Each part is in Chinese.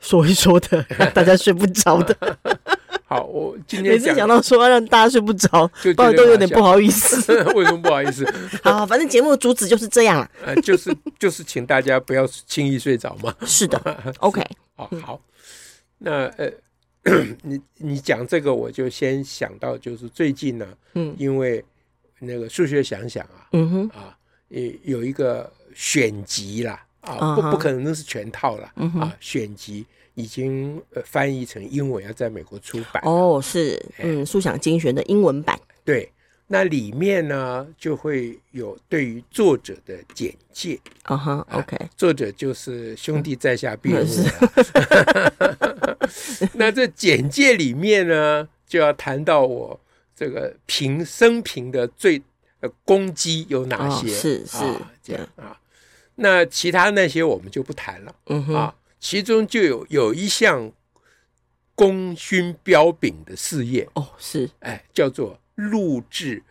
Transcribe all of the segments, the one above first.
说一说的，大家睡不着的。好，我今天每次讲到说要让大家睡不着，就都有点不好意思。为什么不好意思？好，反正节目的主旨就是这样了。呃，就是就是请大家不要轻易睡着嘛。是的，OK。好，好。那呃，你你讲这个，我就先想到就是最近呢，嗯，因为那个数学想想啊，嗯哼，啊，有有一个选集啦。啊，不不可能那是全套了、uh. 啊！选集已经呃翻译成英文，要在美国出版。哦，oh, 是，嗯，书想精选的英文版。对，那里面呢就会有对于作者的简介。啊哈、uh huh.，OK，作者就是兄弟在下必有我。那这简介里面呢，就要谈到我这个平生平的最呃功绩有哪些？是、oh, 是，这样啊。那其他那些我们就不谈了，嗯啊，其中就有有一项功勋彪炳的事业。哦，是，哎，叫做录制，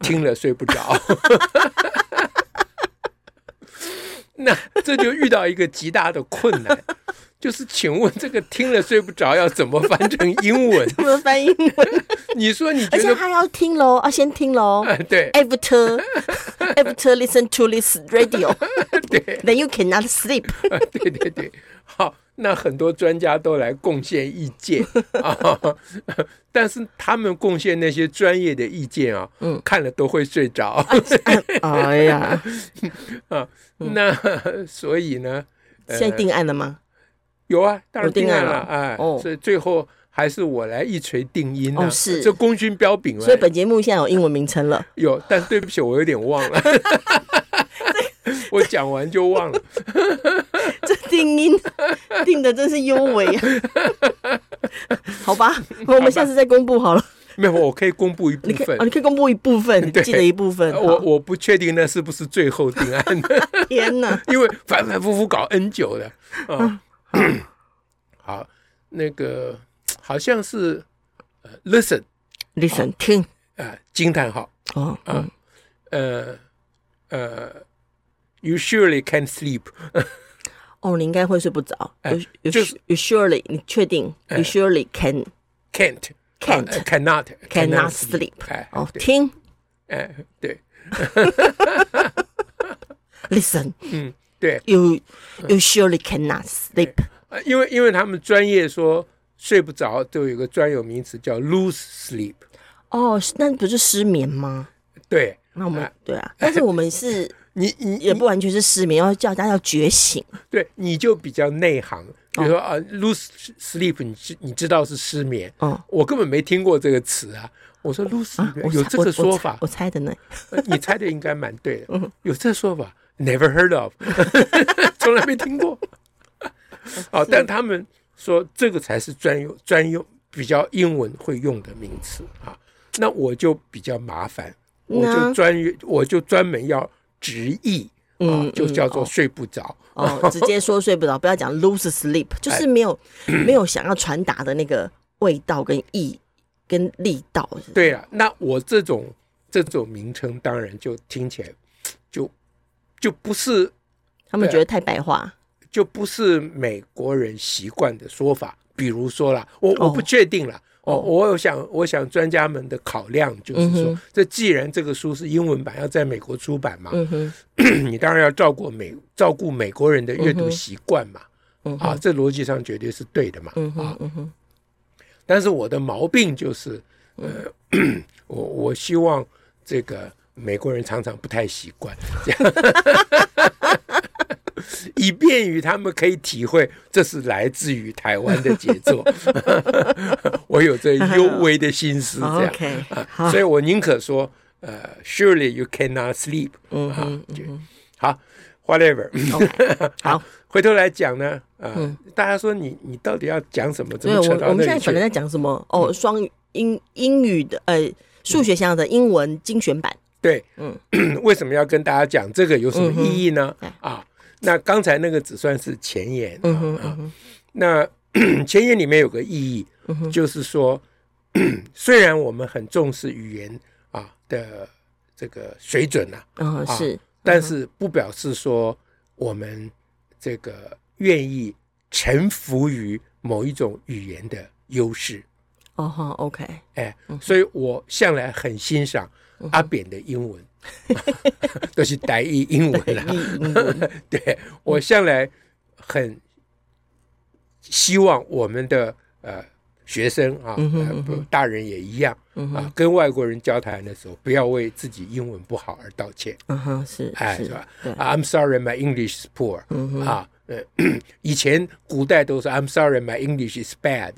听了睡不着，啊、那这就遇到一个极大的困难。就是，请问这个听了睡不着要怎么翻成英文？怎么翻英文？你说你而且他要听喽，啊先听喽。对，after after listen to this radio，对，then you cannot sleep。对对对，好，那很多专家都来贡献意见啊，但是他们贡献那些专业的意见啊，嗯，看了都会睡着。哎呀，啊，那所以呢，现在定案了吗？有啊，当然定案了，哎，所以最后还是我来一锤定音哦。是这功勋彪炳了。所以本节目现在有英文名称了。有，但对不起，我有点忘了。我讲完就忘了。这 定音定的真是优美啊。好吧，我们下次再公布好了。没有，我可以公布一部分。你可以公布一部分，记得一部分。我我不确定那是不是最后定案的。天哪！因为反反复复搞 N 久了啊。好，那个好像是呃，listen，listen，听啊，惊叹号哦，嗯，呃呃，you surely can't sleep。哦，你应该会睡不着。就是 you surely，你确定？you surely can，can't，can't，cannot，cannot sleep。哦，听，哎，对，listen，嗯。对，you you surely cannot sleep。因为因为他们专业说睡不着，都有个专有名词叫 lose sleep。哦，那不是失眠吗？对，那我们对啊，但是我们是，你你也不完全是失眠，要叫大家要觉醒。对，你就比较内行，比如说啊，lose sleep，你知你知道是失眠。哦，我根本没听过这个词啊。我说 lose 有这个说法，我猜的呢。你猜的应该蛮对的，有这说法。Never heard of，从来没听过。哦，但他们说这个才是专用、专用比较英文会用的名词啊。那我就比较麻烦，我就专我就专门要直译，嗯，就叫做睡不着。哦，直接说睡不着，不要讲 lose sleep，就是没有没有想要传达的那个味道跟意跟力道。对啊，那我这种这种名称当然就听起来就。就不是他们觉得太白话，就不是美国人习惯的说法。比如说啦，我我不确定了。哦，我有想，我想专家们的考量就是说，这既然这个书是英文版，要在美国出版嘛，你当然要照顾美照顾美国人的阅读习惯嘛。啊，这逻辑上绝对是对的嘛。啊，但是我的毛病就是，呃，我我希望这个。美国人常常不太习惯这样，以便于他们可以体会这是来自于台湾的杰作。我有这幽微的心思，这样，okay, 啊、所以我宁可说，呃，Surely you cannot sleep。嗯，好，whatever。好，回头来讲呢，嗯、大家说你你到底要讲什么？怎么扯到那里去？我们现在本来在讲什么？哦，双英英语的呃数学想要的英文精选版。对，嗯，为什么要跟大家讲这个有什么意义呢？嗯、啊，那刚才那个只算是前言，嗯哼，嗯哼，那 前言里面有个意义，嗯、就是说，虽然我们很重视语言啊的这个水准呐，嗯，是，嗯、但是不表示说我们这个愿意臣服于某一种语言的优势。哦哈，OK，哎，所以我向来很欣赏。阿扁的英文 都是台语英文啦，对，我向来很希望我们的呃学生啊，大人也一样啊，跟外国人交谈的时候，不要为自己英文不好而道歉。嗯哼，是，哎，是吧？I'm sorry, my English is poor。啊。呃，以前古代都是 I'm sorry, my English is bad。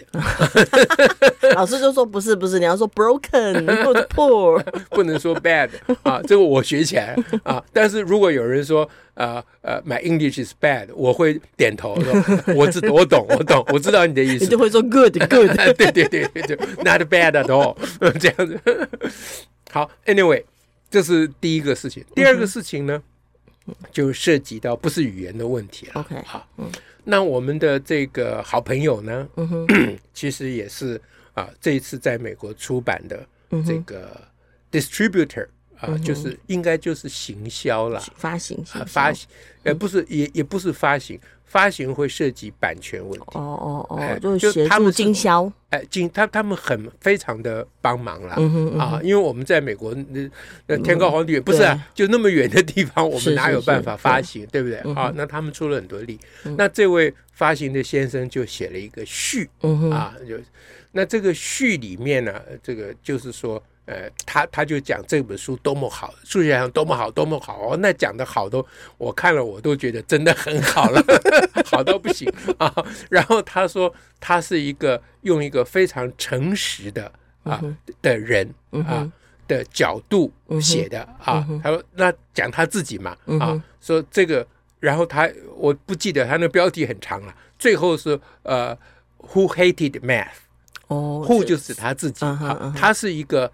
老师就说不是不是，你要说 broken 或者 poor，不能说 bad 啊。这个我学起来啊。但是如果有人说呃呃 my English is bad，我会点头说 我知我懂我懂，我知道你的意思。你就会说 good good，对对对对，not bad at all，这样子。好，Anyway，这是第一个事情。第二个事情呢？就涉及到不是语言的问题了。OK，好，嗯，那我们的这个好朋友呢，嗯哼，其实也是啊，这一次在美国出版的这个 distributor 啊，就是应该就是行销了，发行，发行，呃，不是，也也不是发行。发行会涉及版权问题，哦哦哦，就是协助经销，哎，经他他们很非常的帮忙啦，啊，因为我们在美国那那天高皇帝远，不是啊，就那么远的地方，我们哪有办法发行，对不对？啊，那他们出了很多力，那这位发行的先生就写了一个序，啊，就那这个序里面呢，这个就是说。呃，他他就讲这本书多么好，数学上多么好，多么好哦。那讲的好都，我看了我都觉得真的很好了，好到不行啊。然后他说他是一个用一个非常诚实的啊的人啊的角度写的啊。他说那讲他自己嘛啊，说这个，然后他我不记得他那标题很长了，最后是呃，Who hated math？哦，Who 就是他自己啊，他是一个。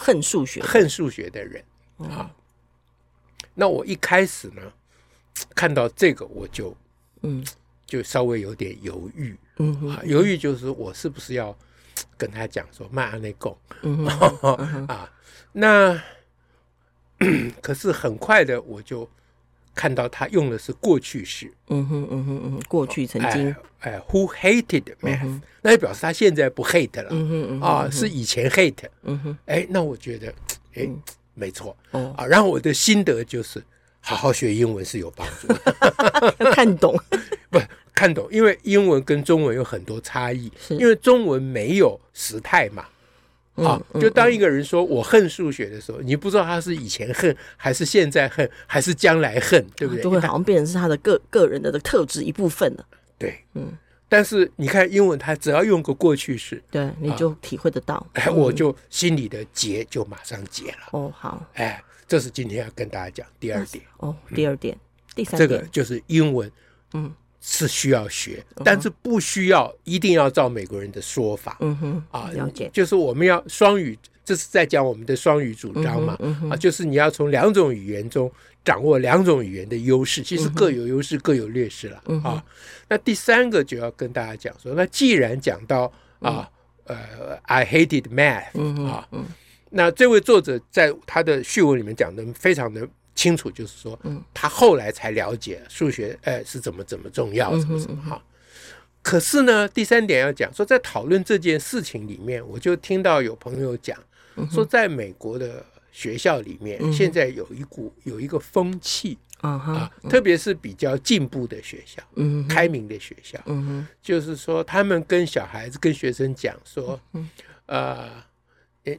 恨数学、恨数学的人。啊，那我一开始呢，看到这个我就嗯，就稍微有点犹豫，嗯啊，犹豫就是我是不是要跟他讲说卖安内贡，嗯 啊，那 可是很快的我就看到他用的是过去式，嗯哼嗯哼嗯，过去曾经，哎，Who hated math？那就表示他现在不 hate 了，嗯哼嗯啊，是以前 hate，嗯哼，哎，那我觉得，哎，没错，哦。啊，然后我的心得就是，好好学英文是有帮助的，看懂，不看懂，因为英文跟中文有很多差异，因为中文没有时态嘛。啊，就当一个人说我恨数学的时候，你不知道他是以前恨，还是现在恨，还是将来恨，对不对？就会好像变成是他的个个人的特质一部分了。对，嗯。但是你看英文，他只要用个过去式，对，你就体会得到。哎，我就心里的结就马上解了。哦，好。哎，这是今天要跟大家讲第二点。哦，第二点，第三，这个就是英文，嗯。是需要学，但是不需要一定要照美国人的说法。嗯哼，啊，了解，就是我们要双语，这是在讲我们的双语主张嘛。嗯啊，就是你要从两种语言中掌握两种语言的优势，其实各有优势，各有劣势了。啊，那第三个就要跟大家讲说，那既然讲到啊，呃，I hated math，啊，那这位作者在他的序文里面讲的非常的。清楚，就是说，嗯，他后来才了解数学，哎，是怎么怎么重要，怎么怎么好。可是呢，第三点要讲说，在讨论这件事情里面，我就听到有朋友讲说，在美国的学校里面，现在有一股有一个风气啊，特别是比较进步的学校，嗯，开明的学校，嗯，就是说，他们跟小孩子、跟学生讲说，呃，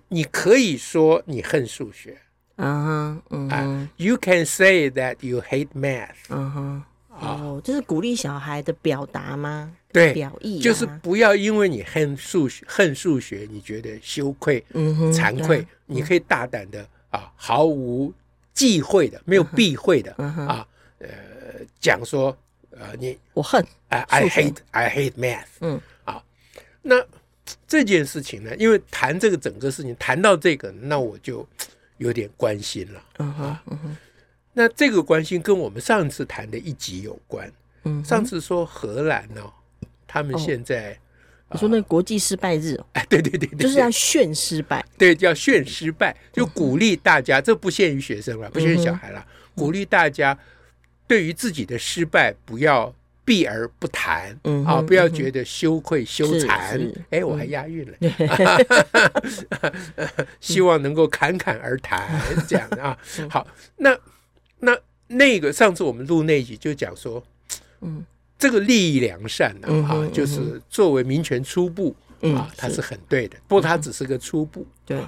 你可以说你恨数学。嗯哼，嗯哼，You can say that you hate math。嗯哼，哦，这是鼓励小孩的表达吗？对，表意就是不要因为你恨数学，恨数学，你觉得羞愧、惭愧，你可以大胆的啊，毫无忌讳的，没有避讳的啊，呃，讲说呃你我恨 I I hate I hate math，嗯。啊，那这件事情呢，因为谈这个整个事情谈到这个，那我就有点关心了，嗯哼嗯哼，那这个关心跟我们上次谈的一集有关，嗯，上次说荷兰呢，他们现在。你说那个国际失败日，哎，对对对对，就是要炫失败，对，叫炫失败，就鼓励大家，这不限于学生了，不限于小孩了，鼓励大家对于自己的失败不要避而不谈，啊，不要觉得羞愧羞惭，哎，我还押韵了，希望能够侃侃而谈，这样啊，好，那那那个上次我们录那一集就讲说，嗯。这个利益良善呢，啊，就是作为民权初步啊，它是很对的。不过它只是个初步。对。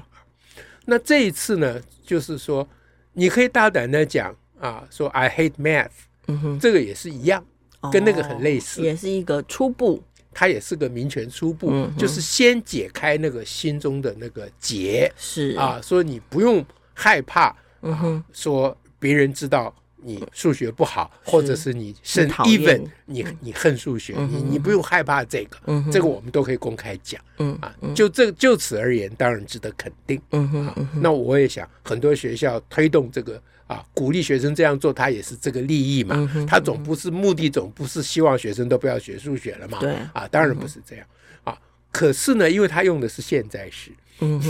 那这一次呢，就是说，你可以大胆的讲啊，说 I hate math，嗯哼，这个也是一样，跟那个很类似，也是一个初步。它也是个民权初步，就是先解开那个心中的那个结，是。啊，说你不用害怕，嗯哼，说别人知道。你数学不好，或者是你甚 even 你你恨数学，你你不用害怕这个，这个我们都可以公开讲，啊，就这就此而言，当然值得肯定，啊，那我也想很多学校推动这个啊，鼓励学生这样做，他也是这个利益嘛，他总不是目的，总不是希望学生都不要学数学了嘛，对，啊，当然不是这样，啊，可是呢，因为他用的是现在时，嗯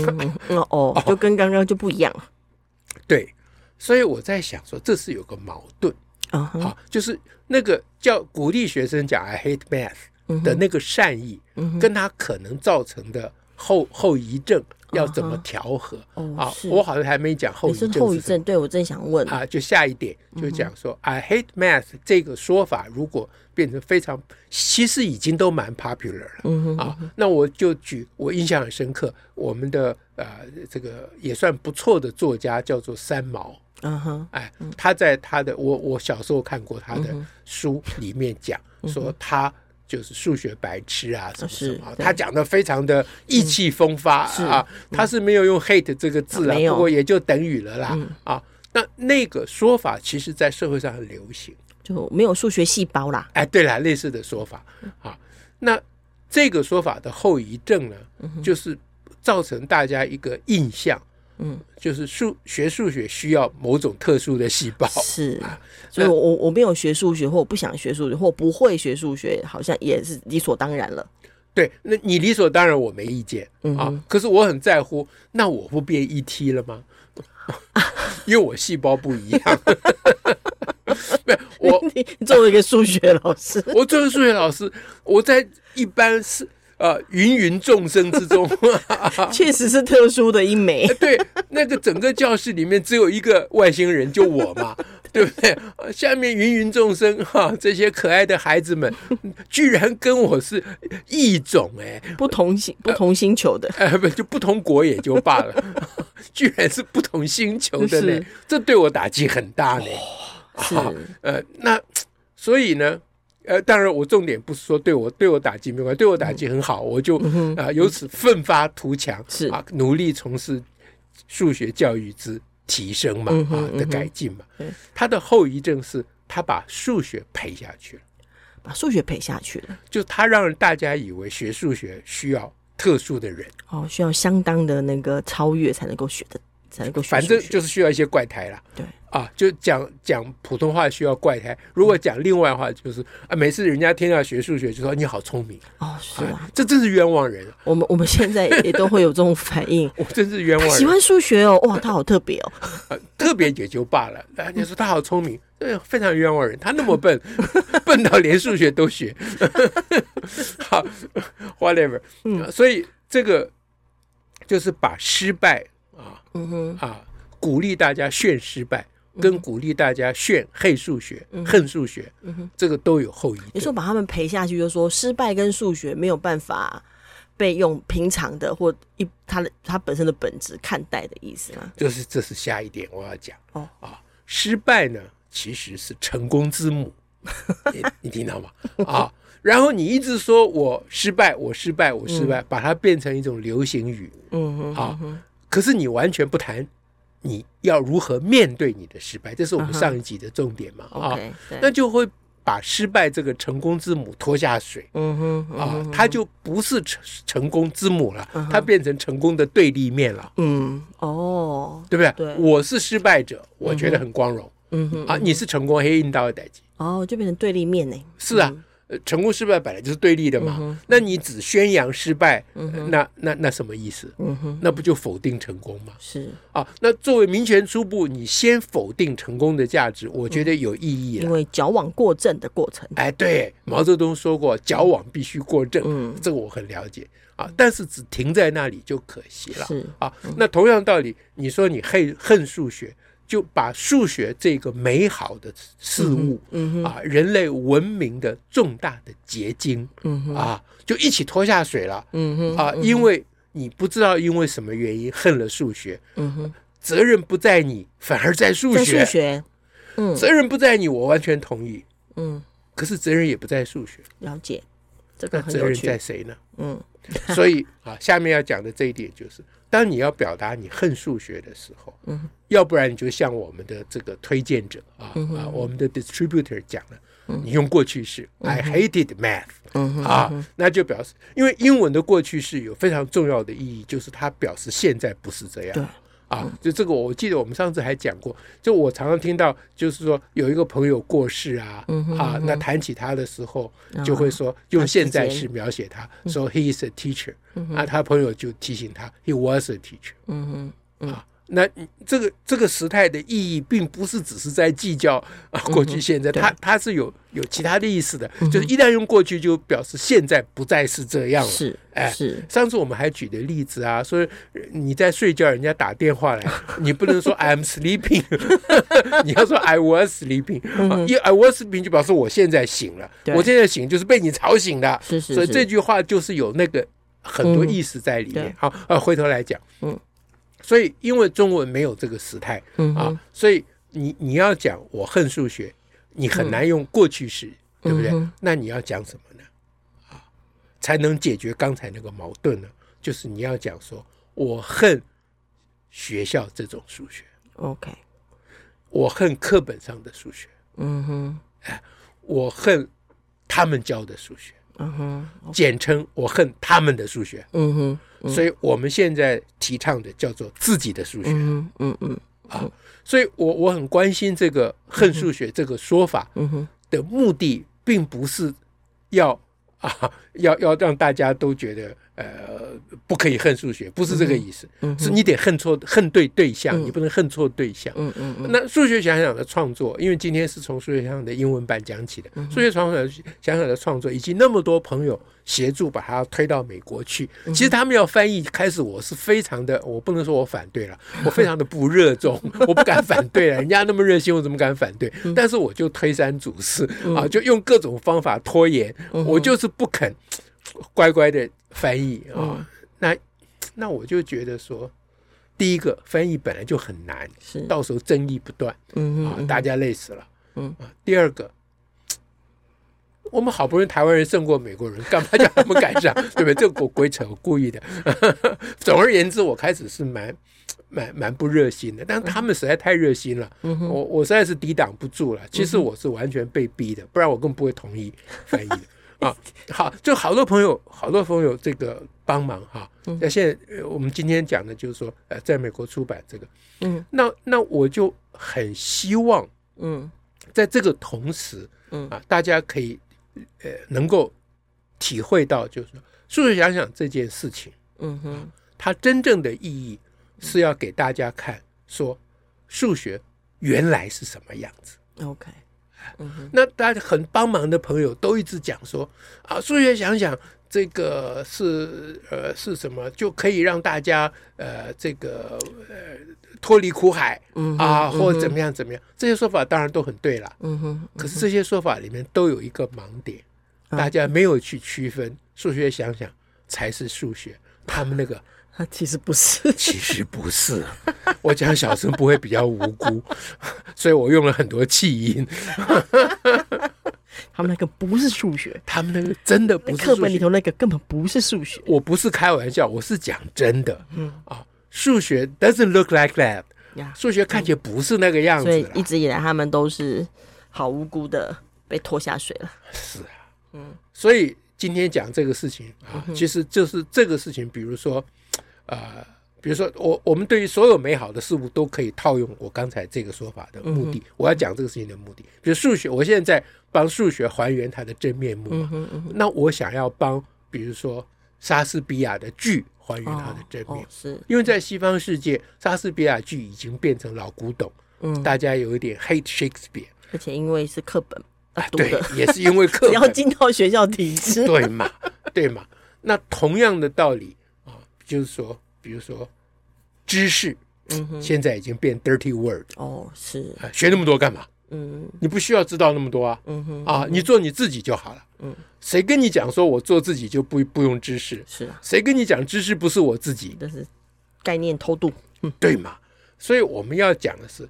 嗯 哦，就跟刚刚就不一样了，对。所以我在想说，这是有个矛盾啊，好，就是那个叫鼓励学生讲 “I hate math” 的那个善意，跟他可能造成的后后遗症要怎么调和啊？我好像还没讲后遗症。后遗症，对，我正想问啊，就下一点就讲说 “I hate math” 这个说法，如果变成非常，其实已经都蛮 popular 了啊。那我就举我印象很深刻，我们的呃这个也算不错的作家叫做三毛。嗯哼，哎，他在他的我我小时候看过他的书里面讲说他就是数学白痴啊什么什么，他讲的非常的意气风发啊，他是没有用 hate 这个字啊，不过也就等于了啦啊。那那个说法其实在社会上很流行，就没有数学细胞啦。哎，对了，类似的说法啊，那这个说法的后遗症呢，就是造成大家一个印象。嗯，就是数学数学需要某种特殊的细胞，是，所以我我我没有学数学，或我不想学数学，或不会学数学，好像也是理所当然了。对，那你理所当然，我没意见、嗯、啊。可是我很在乎，那我不变 ET 了吗？因为我细胞不一样。没有，我你作为一个数学老师，我作为数学老师，我在一般是。呃，芸芸众生之中，确实是特殊的一枚。对，那个整个教室里面只有一个外星人，就我嘛，对不对？下面芸芸众生哈，这些可爱的孩子们，居然跟我是异种哎，不同星不同星球的，哎不就不同国也就罢了，居然是不同星球的呢，这对我打击很大呢。是呃，那所以呢？呃，当然，我重点不是说对我对我打击没关系，对我打击很好，我就啊由此奋发图强，是啊，努力从事数学教育之提升嘛，啊的改进嘛。他的后遗症是他把数学赔下去了，把数学赔下去了，就他让大家以为学数学需要特殊的人，哦，需要相当的那个超越才能够学的，才能够学，反正就是需要一些怪胎啦，对。啊，就讲讲普通话需要怪胎，如果讲另外的话，就是啊，每次人家听到学数学，就说你好聪明哦，是啊，这真是冤枉人。我们我们现在也都会有这种反应，我真是冤枉人。喜欢数学哦，哇，他好特别哦，特别也就罢了。人家说他好聪明，对非常冤枉人。他那么笨，笨到连数学都学。好，whatever，嗯，所以这个就是把失败啊，嗯哼，啊，鼓励大家炫失败。跟鼓励大家炫黑数学、恨数学，这个都有后遗。你说把他们赔下去，就说失败跟数学没有办法被用平常的或一他的他本身的本质看待的意思吗？就是这是下一点我要讲哦啊，失败呢其实是成功之母，你你听到吗？啊，然后你一直说我失败，我失败，我失败，把它变成一种流行语，嗯哼啊，可是你完全不谈。你要如何面对你的失败，这是我们上一集的重点嘛？啊，那就会把失败这个成功之母拖下水。嗯哼，啊，它就不是成成功之母了，它变成成功的对立面了。嗯，哦，对不对？我是失败者，我觉得很光荣。嗯哼，啊，你是成功黑印到的代志。哦，就变成对立面呢？是啊。成功失败本来就是对立的嘛，嗯、那你只宣扬失败，嗯、那那那什么意思？嗯、那不就否定成功吗？是啊，那作为民权初步，你先否定成功的价值，我觉得有意义了。因为矫枉过正的过程。哎，对，毛泽东说过，矫枉必须过正，嗯、这个我很了解啊。但是只停在那里就可惜了。是啊，那同样道理，你说你恨恨数学。就把数学这个美好的事物，嗯嗯、啊，人类文明的重大的结晶，嗯、啊，就一起拖下水了，嗯哼啊，因为你不知道因为什么原因恨了数学，嗯哼，责任不在你，反而在数学，数学，嗯，责任不在你，我完全同意，嗯，可是责任也不在数学，了解，这个责任在谁呢？嗯，所以啊，下面要讲的这一点就是。当你要表达你恨数学的时候，嗯、要不然你就像我们的这个推荐者啊、嗯、啊，我们的 distributor 讲了，嗯、你用过去式、嗯、，I hated math，、嗯、啊，那就表示，因为英文的过去式有非常重要的意义，就是它表示现在不是这样。啊，就这个，我记得我们上次还讲过。就我常常听到，就是说有一个朋友过世啊，啊，那谈起他的时候，就会说用现在式描写他，说 he is a teacher，啊，他朋友就提醒他 he was a teacher，嗯哼，啊。那这个这个时态的意义，并不是只是在计较啊过去现在，它它是有有其他的意思的，就是一旦用过去，就表示现在不再是这样了。是，哎，是。上次我们还举的例子啊，说你在睡觉，人家打电话来，你不能说 I'm sleeping，你要说 I was sleeping，因为 I was sleeping 就表示我现在醒了，我现在醒就是被你吵醒的。是是。所以这句话就是有那个很多意思在里面。好，呃，回头来讲，嗯。所以，因为中文没有这个时态、嗯、啊，所以你你要讲我恨数学，你很难用过去式，嗯、对不对？嗯、那你要讲什么呢？啊，才能解决刚才那个矛盾呢？就是你要讲说我恨学校这种数学，OK，我恨课本上的数学，嗯哼，哎，我恨他们教的数学，嗯哼、简称我恨他们的数学，嗯哼。所以我们现在提倡的叫做自己的数学，嗯嗯嗯啊，所以我我很关心这个恨数学这个说法的目的，并不是要啊要要让大家都觉得。呃，不可以恨数学，不是这个意思，嗯、是你得恨错恨对对象，嗯、你不能恨错对象。嗯嗯嗯、那数学想想的创作，因为今天是从数学想想的英文版讲起的，数、嗯、学想想想想的创作，以及那么多朋友协助把它推到美国去。其实他们要翻译，开始我是非常的，我不能说我反对了，我非常的不热衷，我不敢反对了，人家那么热心，我怎么敢反对？但是我就推三阻四啊，就用各种方法拖延，我就是不肯乖乖的。翻译啊、哦，嗯、那那我就觉得说，第一个翻译本来就很难，是到时候争议不断，嗯啊，大家累死了，嗯啊。第二个，我们好不容易台湾人胜过美国人，干嘛叫他们改上？对不对？这个鬼扯，我故意的。总而言之，我开始是蛮蛮蛮不热心的，但是他们实在太热心了，我我实在是抵挡不住了。其实我是完全被逼的，不然我更不会同意翻译的。啊，好，就好多朋友，好多朋友这个帮忙哈。那现在我们今天讲的就是说，呃，在美国出版这个，嗯，那那我就很希望，嗯，在这个同时，嗯啊，大家可以呃能够体会到，就是说，数学想想这件事情，嗯哼，它真正的意义是要给大家看，说数学原来是什么样子。OK。那大家很帮忙的朋友都一直讲说啊，数学想想这个是呃是什么，就可以让大家呃这个呃脱离苦海啊，或者怎么样怎么样，这些说法当然都很对了。嗯哼，可是这些说法里面都有一个盲点，大家没有去区分，数学想想才是数学，他们那个。他 其实不是，其实不是。我讲小声不会比较无辜，所以我用了很多气音。他们那个不是数学，他们那个真的不是。课本里头那个根本不是数学。我不是开玩笑，我是讲真的。嗯啊，数学 doesn't look like that。数学看起来不是那个样子，所以一直以来他们都是好无辜的被拖下水了。是啊，嗯，所以今天讲这个事情啊，其实就是这个事情，比如说，呃，比如说我我们对于所有美好的事物都可以套用我刚才这个说法的目的。我要讲这个事情的目的，比如数学，我现在在帮数学还原它的真面目，那我想要帮，比如说莎士比亚的剧。还原它的真面，是。因为在西方世界，莎士比亚剧已经变成老古董，嗯，大家有一点 hate Shakespeare，而且因为是课本啊，对，也是因为课本。要进到学校体制，对嘛，对嘛。那同样的道理啊，就是说，比如说知识，嗯，现在已经变 dirty word，哦，是，学那么多干嘛？嗯，你不需要知道那么多啊，嗯哼，啊，你做你自己就好了，嗯。谁跟你讲说我做自己就不不用知识？是啊，谁跟你讲知识不是我自己？这是概念偷渡，嗯，对嘛？所以我们要讲的是，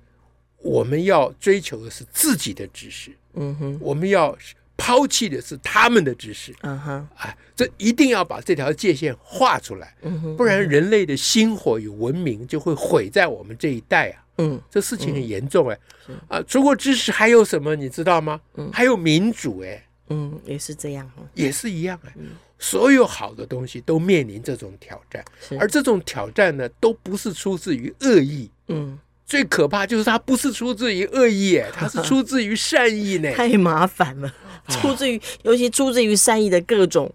我们要追求的是自己的知识。嗯哼，我们要抛弃的是他们的知识。嗯哼，哎，这一定要把这条界限画出来。不然人类的星火与文明就会毁在我们这一代啊。嗯，这事情很严重哎。啊，除了知识还有什么？你知道吗？嗯，还有民主哎。嗯，也是这样，也是一样哎。所有好的东西都面临这种挑战，而这种挑战呢，都不是出自于恶意。嗯，最可怕就是它不是出自于恶意，哎，它是出自于善意呢。太麻烦了，出自于，尤其出自于善意的各种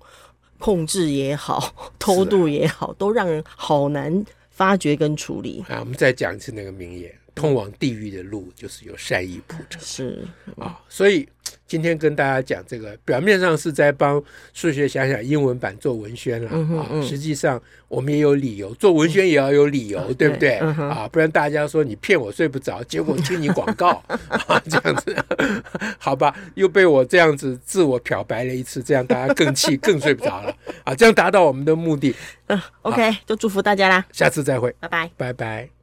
控制也好，偷渡也好，都让人好难发掘跟处理。啊，我们再讲一次那个名言：通往地狱的路，就是由善意铺成。是啊，所以。今天跟大家讲这个，表面上是在帮数学想想英文版做文宣了、嗯、啊，实际上我们也有理由做文宣，也要有理由，嗯、对不对？啊，不然大家说你骗我睡不着，结果听你广告 啊，这样子，好吧，又被我这样子自我漂白了一次，这样大家更气，更睡不着了啊，这样达到我们的目的。嗯，OK，就祝福大家啦，下次再会，拜拜，拜拜。